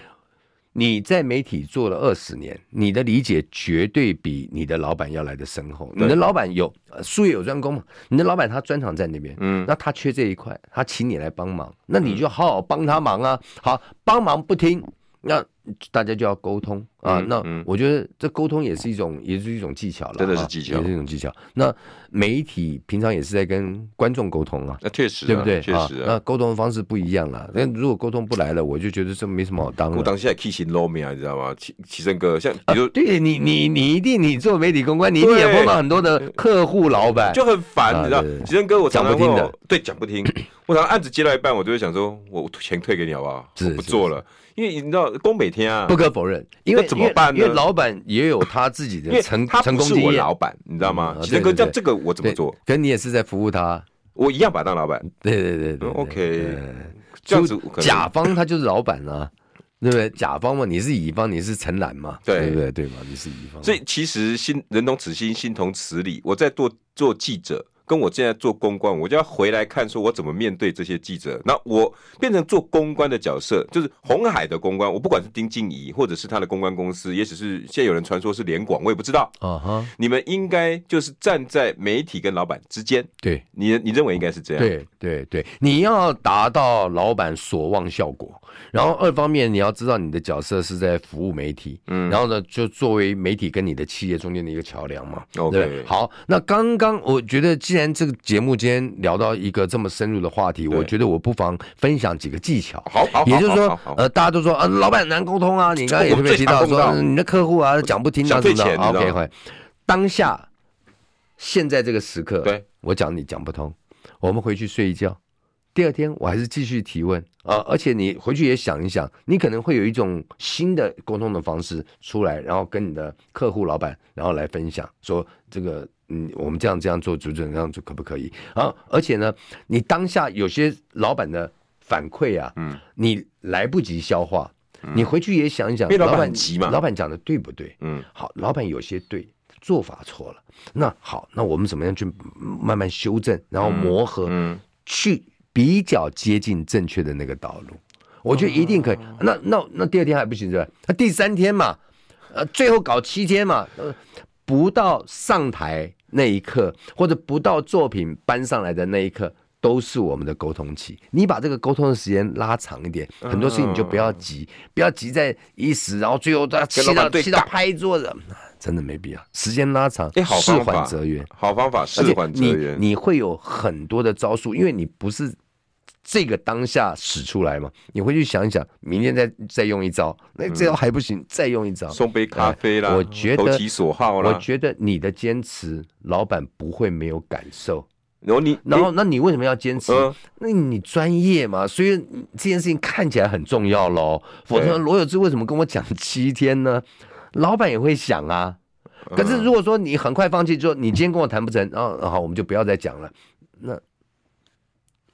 你在媒体做了二十年，你的理解绝对比你的老板要来的深厚。你的老板有术业有专攻嘛？你的老板他专长在那边，嗯，那他缺这一块，他请你来帮忙，那你就好好帮他忙啊。好，帮忙不听，那大家就要沟通。啊，那我觉得这沟通也是一种，也是一种技巧了，真的是技巧，也是一种技巧。那媒体平常也是在跟观众沟通啊，那确实，对不对？确实，那沟通的方式不一样了。那如果沟通不来了，我就觉得这没什么好当的。我当现在 key 型 low 面啊，你知道吗？齐齐生哥，像比如对你，你你一定你做媒体公关，你一定也碰到很多的客户老板，就很烦，你知道？齐生哥，我讲不听的，对，讲不听。我常案子接到一半，我就会想说，我钱退给你好不好？我不做了。因为你知道，工每天啊，不可否认，因为怎么办呢？因为老板也有他自己的成成功经验。我老板，你知道吗？这个叫，这这个我怎么做？可你也是在服务他，我一样把他当老板。对对对对，OK。这样子，甲方他就是老板啊，对不对？甲方嘛，你是乙方，你是承揽嘛，对不对？对嘛，你是乙方。所以其实心人同此心，心同此理。我在做做记者。跟我现在做公关，我就要回来看，说我怎么面对这些记者。那我变成做公关的角色，就是红海的公关。我不管是丁静怡，或者是他的公关公司，也许是现在有人传说是联广，我也不知道。啊哈，你们应该就是站在媒体跟老板之间。对，你你认为应该是这样？对对对，你要达到老板所望效果。然后二方面，你要知道你的角色是在服务媒体。嗯，然后呢，就作为媒体跟你的企业中间的一个桥梁嘛。OK，对，好，那刚刚我觉得。既然这个节目今天聊到一个这么深入的话题，我觉得我不妨分享几个技巧。好，好，也就是说，呃，大家都说，呃，老板难沟通啊。你刚刚也特别提到说，你的客户啊讲不听啊，什么的。OK，会。当下，现在这个时刻，对，我讲你讲不通，我们回去睡一觉。第二天我还是继续提问啊，而且你回去也想一想，你可能会有一种新的沟通的方式出来，然后跟你的客户老板，然后来分享说这个。嗯，我们这样这样做，主持人这样做可不可以？啊，而且呢，你当下有些老板的反馈啊，嗯，你来不及消化，嗯、你回去也想一想，老板急嘛，老板讲的对不对？嗯，好，老板有些对，做法错了，那好，那我们怎么样去慢慢修正，然后磨合，嗯，去比较接近正确的那个道路，我觉得一定可以。哦、那那那第二天还不行是吧？那第三天嘛，呃，最后搞七天嘛，呃，不到上台。那一刻，或者不到作品搬上来的那一刻，都是我们的沟通期。你把这个沟通的时间拉长一点，很多事情你就不要急，不要急在一时，然后最后都要气到气到拍桌子，真的没必要。时间拉长，哎，事缓则圆，好方法，事缓则圆。你你会有很多的招数，因为你不是。这个当下使出来嘛？你回去想一想，明天再再用一招，那这招还不行，再用一招，送杯咖啡啦。我觉得投其所好啦。我觉得你的坚持，老板不会没有感受。然后你，然后那你为什么要坚持？那你专业嘛，所以这件事情看起来很重要喽。否则罗有志为什么跟我讲七天呢？老板也会想啊。可是如果说你很快放弃，就你今天跟我谈不成，然后，好，我们就不要再讲了。那。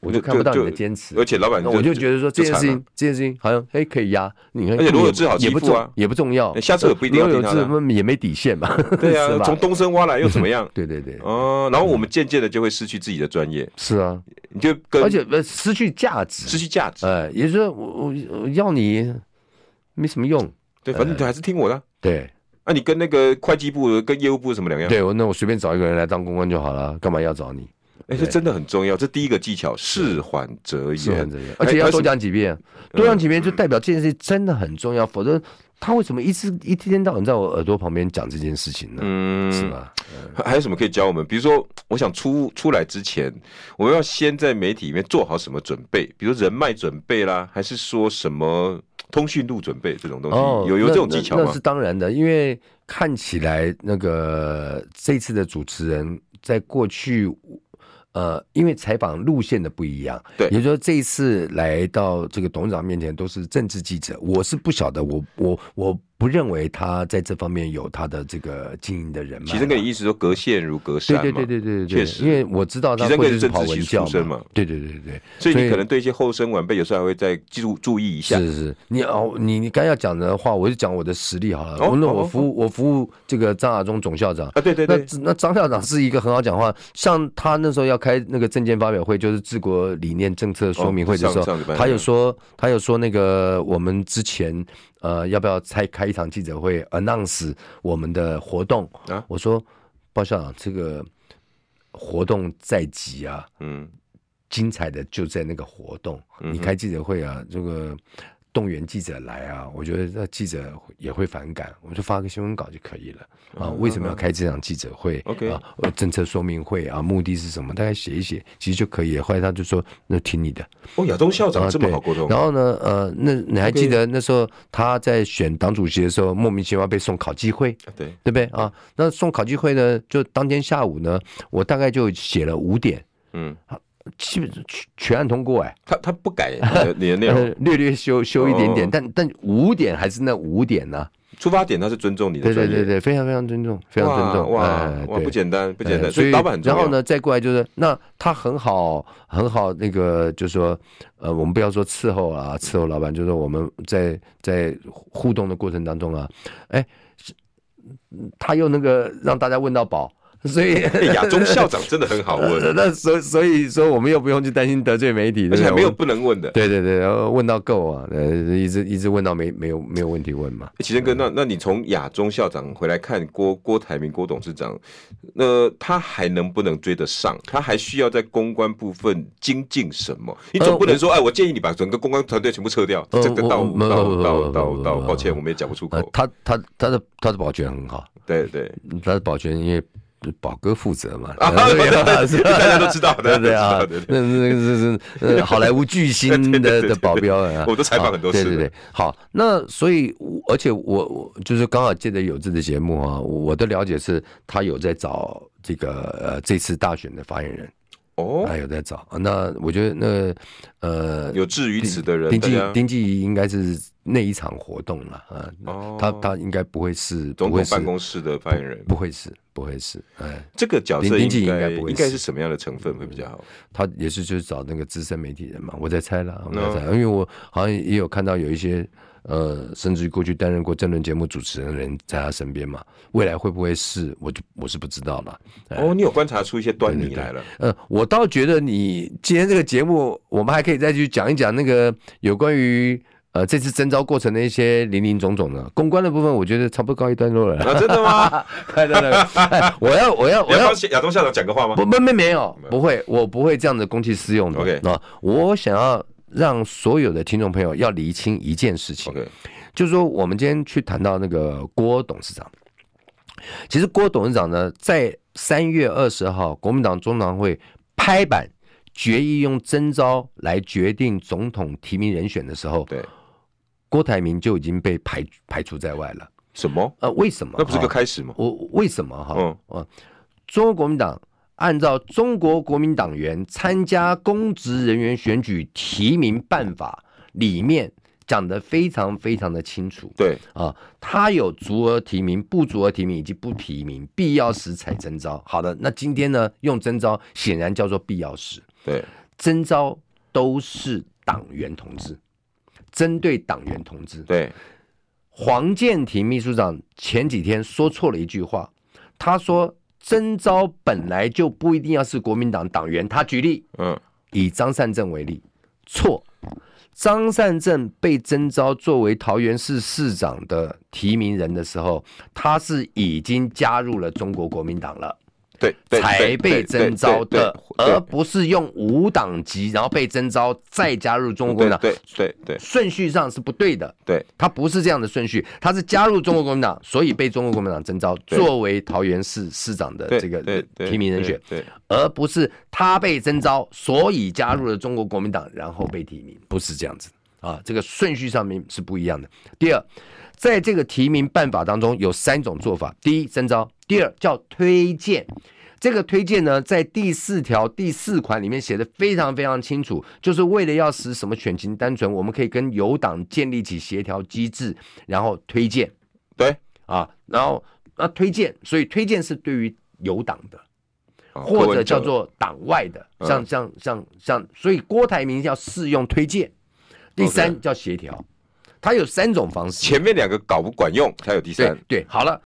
我就看不到你的坚持，而且老板，我就觉得说这件事情，这件事情好像哎可以压，你看，而且罗有志好欺负啊，也不重要，下次也不一定要听他的，也没底线嘛，对啊，从东升挖来又怎么样？对对对，哦，然后我们渐渐的就会失去自己的专业，是啊，你就跟而且失去价值，失去价值，哎，也就是说我我要你没什么用，对，反正你还是听我的，对，那你跟那个会计部跟业务部什么两样？对，我那我随便找一个人来当公关就好了，干嘛要找你？哎，这真的很重要。这第一个技巧，事缓则圆，而且要多讲几遍，多讲几遍就代表这件事真的很重要。否则，他为什么一直一天到晚在我耳朵旁边讲这件事情呢？嗯，是吧？还有什么可以教我们？比如说，我想出出来之前，我们要先在媒体里面做好什么准备？比如人脉准备啦，还是说什么通讯录准备这种东西？有有这种技巧吗？那是当然的，因为看起来那个这次的主持人在过去。呃，因为采访路线的不一样，对，也就是说这一次来到这个董事长面前都是政治记者，我是不晓得，我我我不认为他在这方面有他的这个经营的人脉。其实跟你意思说隔线如隔山嘛，对对对对对，确实，因为我知道他会是跑文教嘛，对对对对，所以你可能对一些后生晚辈有时候还会再记住注意一下。是是，你哦，你你刚要讲的话，我就讲我的实力好了。我那我服务我服务这个张亚中总校长。啊，对对对，那那张校长是一个很好讲话，像他那时候要开那个证件发表会，就是治国理念政策说明会的时候，他有说他有说那个我们之前。呃，要不要再开一场记者会，announce 我们的活动啊？我说，包校长，这个活动在即啊，嗯，精彩的就在那个活动，嗯、你开记者会啊，这个。动员记者来啊，我觉得那记者也会反感，我就发个新闻稿就可以了啊。为什么要开这场记者会？OK 啊，政策说明会啊，目的是什么？大概写一写，其实就可以了。后来他就说：“那听你的。”哦，亚东校长这么好沟通。然后呢，呃，那你还记得那时候他在选党主席的时候，莫名其妙被送考纪会，对对不对啊？那送考纪会呢，就当天下午呢，我大概就写了五点，嗯。基本全全案通过哎，他他不改你的 内容，略略修修一点点，但但五点还是那五点呢？出发点他是尊重你的，对对对对，非常非常尊重，非常尊重哇哇，不简单不简单，所以老板然后呢再过来就是那他很好很好那个就是说呃我们不要说伺候啊伺候老板，就是说我们在在互动的过程当中啊，哎，他又那个让大家问到饱。所以 亚中校长真的很好问，那所所以说我们又不用去担心得罪媒体，而且没有不能问的。对对对，然后问到够啊，呃，一直一直问到没没有没有问题问嘛。奇正哥，那那你从亚中校长回来看郭郭台铭郭董事长，那他还能不能追得上？他还需要在公关部分精进什么？你总不能说，哎，我建议你把整个公关团队全部撤掉，这个到到到到到，抱歉，我们也讲不出口。他他他的他的保全很好，对对，他的保全因为。宝哥负责嘛？大家都知道的，对啊，那那是是好莱坞巨星的 的保镖啊，我都采访很多次。对对对，好，那所以而且我我就是刚好借着有志的节目啊，我的了解是他有在找这个呃这次大选的发言人哦，还有在找。那我觉得那呃有志于此的人，丁纪丁纪应该是。那一场活动了啊，他他应该不会是总统办公室的发言人，不会是不会是，哎，这个角色应该应该是什么样的成分会比较好？他也是就是找那个资深媒体人嘛，我在猜了，我在猜，因为我好像也有看到有一些呃，甚至于过去担任过政论节目主持人的人在他身边嘛，未来会不会是，我就我是不知道了。哦，你有观察出一些端倪来了？呃，我倒觉得你今天这个节目，我们还可以再去讲一讲那个有关于。呃，这次征召过程的一些林林总总的公关的部分，我觉得差不多告一段落了。啊，真的吗？对对对，我要我要我要亚东校长讲个话吗？不不没没有，不会，我不会这样子公器私用的。OK，那我想要让所有的听众朋友要厘清一件事情就是说我们今天去谈到那个郭董事长，其实郭董事长呢，在三月二十号国民党中常会拍板。决议用征召来决定总统提名人选的时候，对，郭台铭就已经被排排除在外了。什么？呃，为什么？那不是个开始吗？我为什么？哈，嗯啊，中国国民党按照《中国国民党员参加公职人员选举提名办法》里面讲得非常非常的清楚。对啊，他有足额提名、不足额提名以及不提名，必要时才征召。好的，那今天呢，用征召显然叫做必要时。对，征召都是党员同志，针对党员同志。对，黄建庭秘书长前几天说错了一句话，他说征召本来就不一定要是国民党党员。他举例，嗯，以张善政为例，错，张善政被征召作为桃园市市长的提名人的时候，他是已经加入了中国国民党了。对，才被征召的，而不是用无党籍，然后被征召再加入中国国民党。对对对，顺序上是不对的。对，他不是这样的顺序，他是加入中国国民党，所以被中国国民党征召作为桃园市市长的这个提名人选。对，而不是他被征召，所以加入了中国国民党，然后被提名，不是这样子啊，这个顺序上面是不一样的。第二，在这个提名办法当中有三种做法：第一，征召。第二叫推荐，这个推荐呢，在第四条第四款里面写的非常非常清楚，就是为了要使什么选情单纯，我们可以跟友党建立起协调机制，然后推荐。对啊，然后那推荐，所以推荐是对于有党的，或者叫做党外的，像像像像，所以郭台铭要适用推荐。第三叫协调，它有三种方式，前面两个搞不管用，才有第三。对，好了。